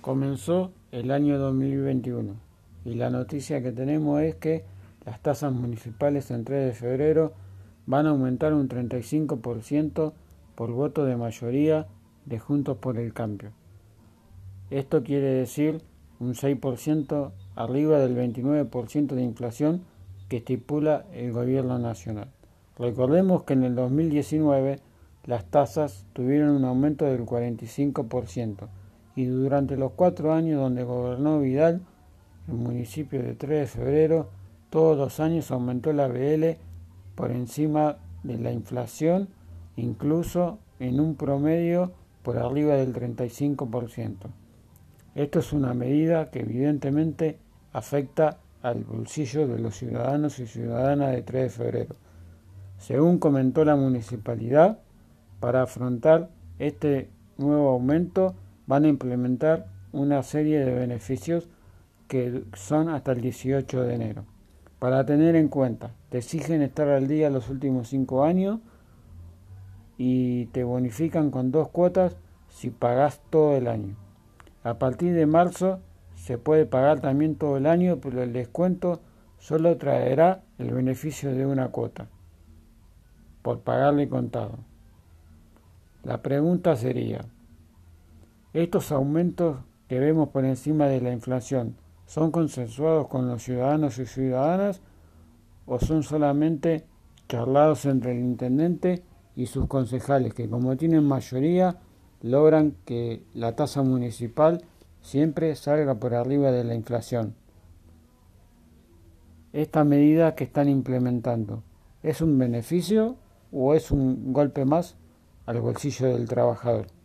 Comenzó el año 2021 y la noticia que tenemos es que las tasas municipales en 3 de febrero van a aumentar un 35% por voto de mayoría de Juntos por el Cambio. Esto quiere decir un 6% arriba del 29% de inflación que estipula el gobierno nacional. Recordemos que en el 2019 las tasas tuvieron un aumento del 45% y durante los cuatro años donde gobernó Vidal, el municipio de 3 de febrero, todos los años aumentó la BL por encima de la inflación, incluso en un promedio por arriba del 35%. Esto es una medida que evidentemente afecta al bolsillo de los ciudadanos y ciudadanas de 3 de febrero. Según comentó la municipalidad, para afrontar este nuevo aumento van a implementar una serie de beneficios que son hasta el 18 de enero. Para tener en cuenta, te exigen estar al día los últimos cinco años y te bonifican con dos cuotas si pagas todo el año. A partir de marzo se puede pagar también todo el año, pero el descuento solo traerá el beneficio de una cuota por pagarle contado. La pregunta sería, ¿estos aumentos que vemos por encima de la inflación son consensuados con los ciudadanos y ciudadanas o son solamente charlados entre el intendente y sus concejales que como tienen mayoría logran que la tasa municipal siempre salga por arriba de la inflación? Esta medida que están implementando, ¿es un beneficio o es un golpe más al bolsillo del trabajador?